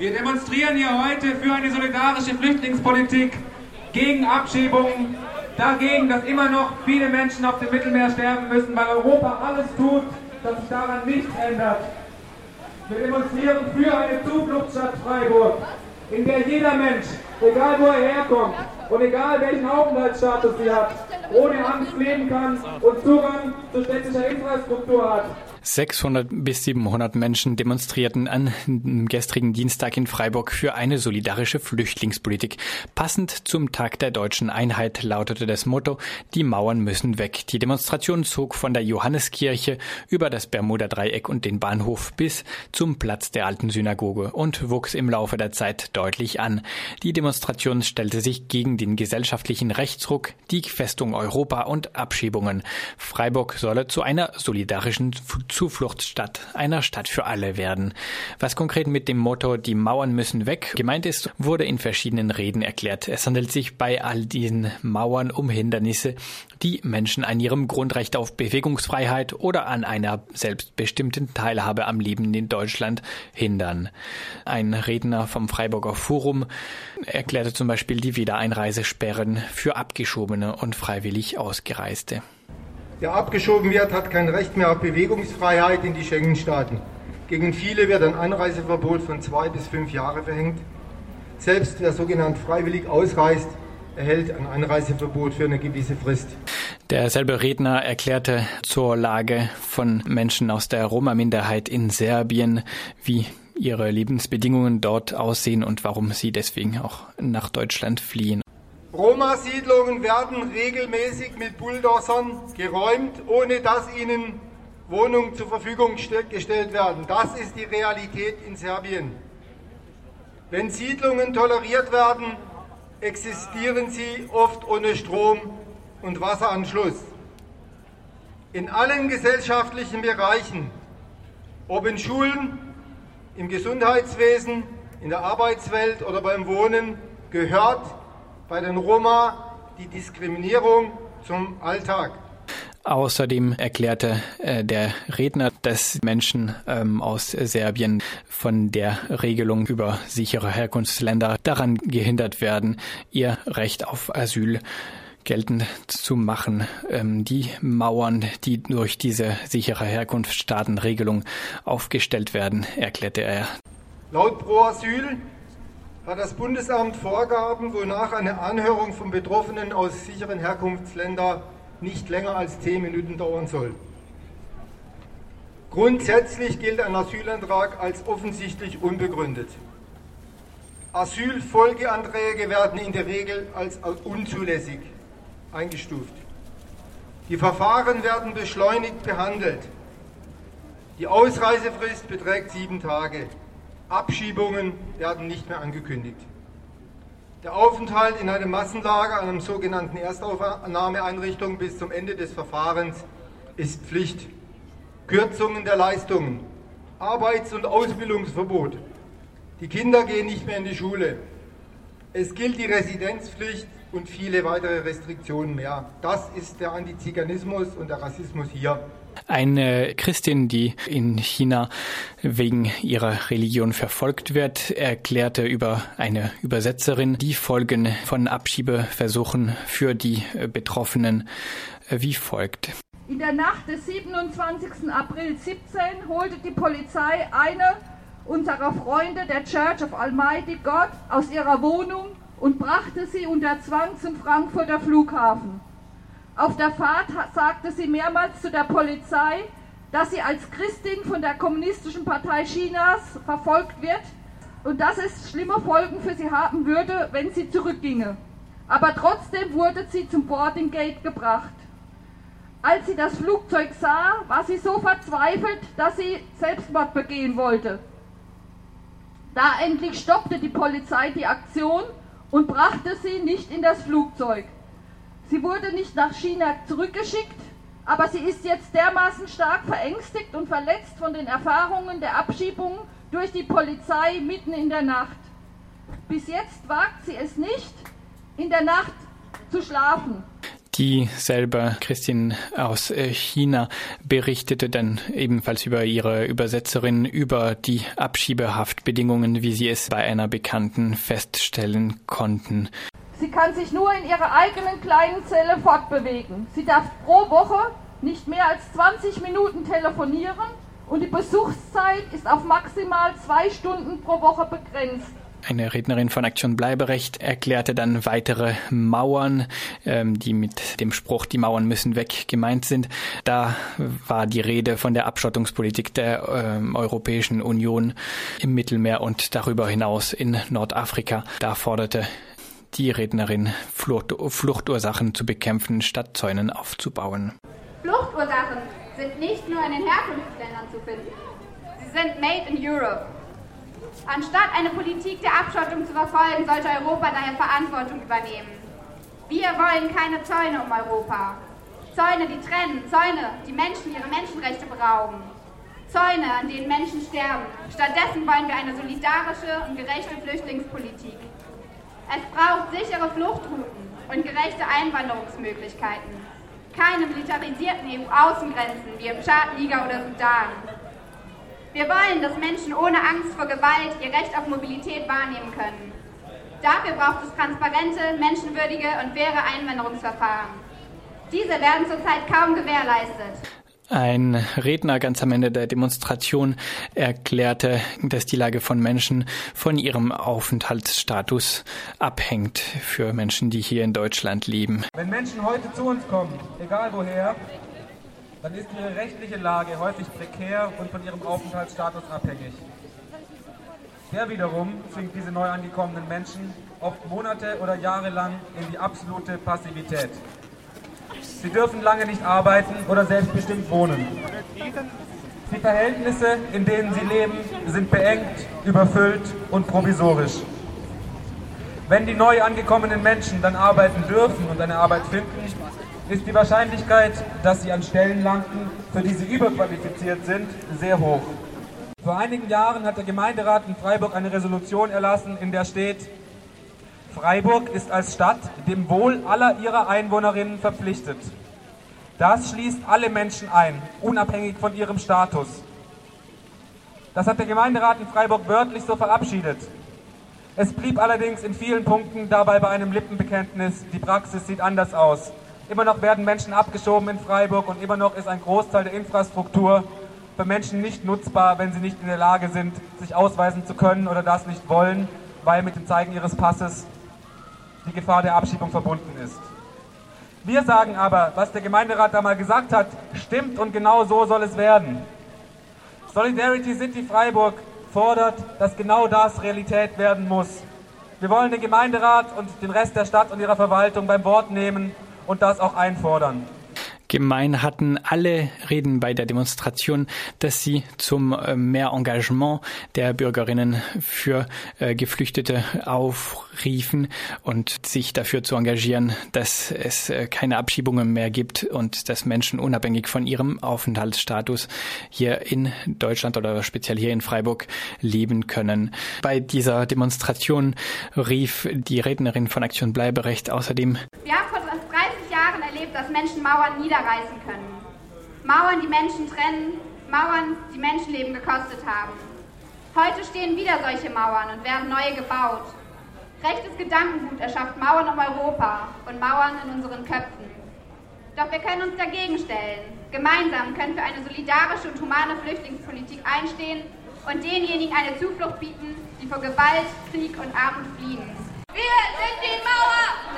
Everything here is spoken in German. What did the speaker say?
Wir demonstrieren hier heute für eine solidarische Flüchtlingspolitik, gegen Abschiebungen, dagegen, dass immer noch viele Menschen auf dem Mittelmeer sterben müssen, weil Europa alles tut, dass sich daran nichts ändert. Wir demonstrieren für eine Zufluchtsstadt Freiburg, in der jeder Mensch, egal wo er herkommt und egal welchen Aufenthaltsstatus sie hat, ohne Angst leben kann und Zugang zu städtischer Infrastruktur hat. 600 bis 700 Menschen demonstrierten am gestrigen Dienstag in Freiburg für eine solidarische Flüchtlingspolitik. Passend zum Tag der deutschen Einheit lautete das Motto, die Mauern müssen weg. Die Demonstration zog von der Johanneskirche über das Bermuda-Dreieck und den Bahnhof bis zum Platz der alten Synagoge und wuchs im Laufe der Zeit deutlich an. Die Demonstration stellte sich gegen den gesellschaftlichen Rechtsruck, die Festung Europa und Abschiebungen. Freiburg solle zu einer solidarischen Zufluchtsstadt, einer Stadt für alle werden. Was konkret mit dem Motto Die Mauern müssen weg gemeint ist, wurde in verschiedenen Reden erklärt. Es handelt sich bei all diesen Mauern um Hindernisse, die Menschen an ihrem Grundrecht auf Bewegungsfreiheit oder an einer selbstbestimmten Teilhabe am Leben in Deutschland hindern. Ein Redner vom Freiburger Forum erklärte zum Beispiel die Wiedereinreisesperren für Abgeschobene und freiwillig Ausgereiste. Der abgeschoben wird, hat kein Recht mehr auf Bewegungsfreiheit in die Schengen-Staaten. Gegen viele wird ein Anreiseverbot von zwei bis fünf Jahren verhängt. Selbst wer sogenannt freiwillig ausreist, erhält ein Einreiseverbot für eine gewisse Frist. Derselbe Redner erklärte zur Lage von Menschen aus der Roma-Minderheit in Serbien, wie ihre Lebensbedingungen dort aussehen und warum sie deswegen auch nach Deutschland fliehen. Roma-Siedlungen werden regelmäßig mit Bulldozern geräumt, ohne dass ihnen Wohnungen zur Verfügung gestellt werden. Das ist die Realität in Serbien. Wenn Siedlungen toleriert werden, existieren sie oft ohne Strom und Wasseranschluss. In allen gesellschaftlichen Bereichen, ob in Schulen, im Gesundheitswesen, in der Arbeitswelt oder beim Wohnen, gehört bei den Roma die Diskriminierung zum Alltag. Außerdem erklärte äh, der Redner, dass Menschen ähm, aus Serbien von der Regelung über sichere Herkunftsländer daran gehindert werden, ihr Recht auf Asyl geltend zu machen. Ähm, die Mauern, die durch diese sichere Herkunftsstaatenregelung aufgestellt werden, erklärte er. Laut Pro Asyl hat das Bundesamt Vorgaben, wonach eine Anhörung von Betroffenen aus sicheren Herkunftsländern nicht länger als zehn Minuten dauern soll. Grundsätzlich gilt ein Asylantrag als offensichtlich unbegründet. Asylfolgeanträge werden in der Regel als unzulässig eingestuft. Die Verfahren werden beschleunigt behandelt. Die Ausreisefrist beträgt sieben Tage. Abschiebungen werden nicht mehr angekündigt. Der Aufenthalt in einem Massenlager, einem sogenannten Erstaufnahmeeinrichtung bis zum Ende des Verfahrens ist Pflicht. Kürzungen der Leistungen, Arbeits- und Ausbildungsverbot. Die Kinder gehen nicht mehr in die Schule. Es gilt die Residenzpflicht und viele weitere Restriktionen mehr. Das ist der Antiziganismus und der Rassismus hier. Eine Christin, die in China wegen ihrer Religion verfolgt wird, erklärte über eine Übersetzerin die Folgen von Abschiebeversuchen für die Betroffenen wie folgt. In der Nacht des 27. April 17 holte die Polizei eine unserer Freunde der Church of Almighty God aus ihrer Wohnung und brachte sie unter Zwang zum Frankfurter Flughafen. Auf der Fahrt sagte sie mehrmals zu der Polizei, dass sie als Christin von der Kommunistischen Partei Chinas verfolgt wird und dass es schlimme Folgen für sie haben würde, wenn sie zurückginge. Aber trotzdem wurde sie zum Boarding Gate gebracht. Als sie das Flugzeug sah, war sie so verzweifelt, dass sie Selbstmord begehen wollte. Da endlich stoppte die Polizei die Aktion und brachte sie nicht in das Flugzeug. Sie wurde nicht nach China zurückgeschickt, aber sie ist jetzt dermaßen stark verängstigt und verletzt von den Erfahrungen der Abschiebung durch die Polizei mitten in der Nacht. Bis jetzt wagt sie es nicht, in der Nacht zu schlafen. Dieselbe Christin aus äh, China berichtete dann ebenfalls über ihre Übersetzerin über die Abschiebehaftbedingungen, wie sie es bei einer Bekannten feststellen konnten. Sie kann sich nur in ihrer eigenen kleinen Zelle fortbewegen. Sie darf pro Woche nicht mehr als 20 Minuten telefonieren und die Besuchszeit ist auf maximal zwei Stunden pro Woche begrenzt. Eine Rednerin von Aktion Bleiberecht erklärte dann weitere Mauern, ähm, die mit dem Spruch Die Mauern müssen weg gemeint sind. Da war die Rede von der Abschottungspolitik der ähm, Europäischen Union im Mittelmeer und darüber hinaus in Nordafrika. Da forderte die Rednerin, Flucht, Fluchtursachen zu bekämpfen, statt Zäunen aufzubauen. Fluchtursachen sind nicht nur in den Herkunftsländern zu finden. Sie sind made in Europe. Anstatt eine Politik der Abschottung zu verfolgen, sollte Europa daher Verantwortung übernehmen. Wir wollen keine Zäune um Europa. Zäune, die trennen, Zäune, die Menschen ihre Menschenrechte berauben. Zäune, an denen Menschen sterben. Stattdessen wollen wir eine solidarische und gerechte Flüchtlingspolitik. Es braucht sichere Fluchtrouten und gerechte Einwanderungsmöglichkeiten. Keine militarisierten EU-Außengrenzen wie im Tschad, Niger oder Sudan. Wir wollen, dass Menschen ohne Angst vor Gewalt ihr Recht auf Mobilität wahrnehmen können. Dafür braucht es transparente, menschenwürdige und faire Einwanderungsverfahren. Diese werden zurzeit kaum gewährleistet. Ein Redner ganz am Ende der Demonstration erklärte, dass die Lage von Menschen von ihrem Aufenthaltsstatus abhängt für Menschen, die hier in Deutschland leben. Wenn Menschen heute zu uns kommen, egal woher, dann ist ihre rechtliche Lage häufig prekär und von ihrem Aufenthaltsstatus abhängig. Der wiederum zwingt diese neu angekommenen Menschen oft Monate oder Jahre lang in die absolute Passivität. Sie dürfen lange nicht arbeiten oder selbstbestimmt wohnen. Die Verhältnisse, in denen sie leben, sind beengt, überfüllt und provisorisch. Wenn die neu angekommenen Menschen dann arbeiten dürfen und eine Arbeit finden, ist die Wahrscheinlichkeit, dass sie an Stellen landen, für die sie überqualifiziert sind, sehr hoch. Vor einigen Jahren hat der Gemeinderat in Freiburg eine Resolution erlassen, in der steht, Freiburg ist als Stadt dem Wohl aller ihrer Einwohnerinnen verpflichtet. Das schließt alle Menschen ein, unabhängig von ihrem Status. Das hat der Gemeinderat in Freiburg wörtlich so verabschiedet. Es blieb allerdings in vielen Punkten dabei bei einem Lippenbekenntnis. Die Praxis sieht anders aus. Immer noch werden Menschen abgeschoben in Freiburg und immer noch ist ein Großteil der Infrastruktur für Menschen nicht nutzbar, wenn sie nicht in der Lage sind, sich ausweisen zu können oder das nicht wollen, weil mit dem Zeigen ihres Passes die Gefahr der Abschiebung verbunden ist. Wir sagen aber, was der Gemeinderat da mal gesagt hat, stimmt und genau so soll es werden. Solidarity City Freiburg fordert, dass genau das Realität werden muss. Wir wollen den Gemeinderat und den Rest der Stadt und ihrer Verwaltung beim Wort nehmen und das auch einfordern. Gemein hatten alle Reden bei der Demonstration, dass sie zum äh, mehr Engagement der Bürgerinnen für äh, Geflüchtete aufriefen und sich dafür zu engagieren, dass es äh, keine Abschiebungen mehr gibt und dass Menschen unabhängig von ihrem Aufenthaltsstatus hier in Deutschland oder speziell hier in Freiburg leben können. Bei dieser Demonstration rief die Rednerin von Aktion Bleiberecht außerdem ja, erlebt, dass Menschen Mauern niederreißen können. Mauern, die Menschen trennen, Mauern, die Menschenleben gekostet haben. Heute stehen wieder solche Mauern und werden neue gebaut. Rechtes Gedankengut erschafft Mauern um Europa und Mauern in unseren Köpfen. Doch wir können uns dagegen stellen. Gemeinsam können wir eine solidarische und humane Flüchtlingspolitik einstehen und denjenigen eine Zuflucht bieten, die vor Gewalt, Krieg und Armut fliehen. Wir sind die Mauer!